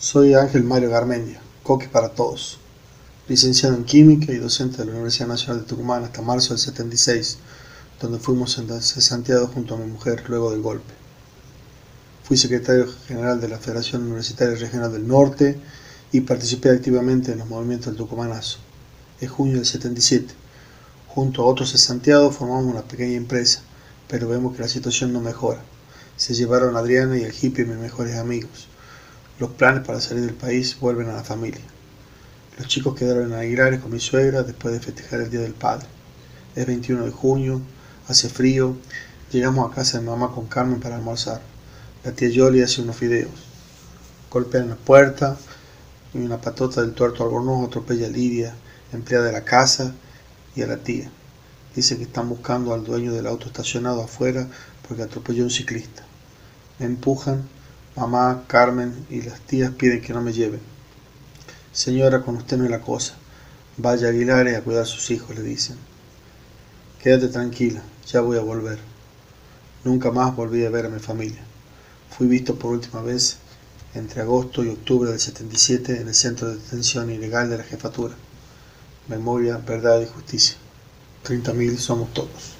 Soy Ángel Mario Garmendia, coque para todos, licenciado en Química y docente de la Universidad Nacional de Tucumán hasta marzo del 76, donde fuimos cesanteados junto a mi mujer luego del golpe. Fui secretario general de la Federación Universitaria Regional del Norte y participé activamente en los movimientos del Tucumanazo. En junio del 77, junto a otros cesanteados formamos una pequeña empresa, pero vemos que la situación no mejora. Se llevaron Adriana y el hippie mis mejores amigos los planes para salir del país vuelven a la familia. Los chicos quedaron en Aguilares con mi suegra después de festejar el Día del Padre. Es 21 de junio, hace frío, llegamos a casa de mamá con Carmen para almorzar. La tía Yoli hace unos fideos. Golpean la puerta y una patota del tuerto albornoz atropella a Lidia, empleada de la casa, y a la tía. Dice que están buscando al dueño del auto estacionado afuera porque atropelló a un ciclista. Me empujan Mamá, Carmen y las tías piden que no me lleven. Señora, con usted no es la cosa. Vaya a Aguilares a cuidar a sus hijos, le dicen. Quédate tranquila, ya voy a volver. Nunca más volví a ver a mi familia. Fui visto por última vez entre agosto y octubre del 77 en el centro de detención ilegal de la jefatura. Memoria, verdad y justicia. 30.000 somos todos.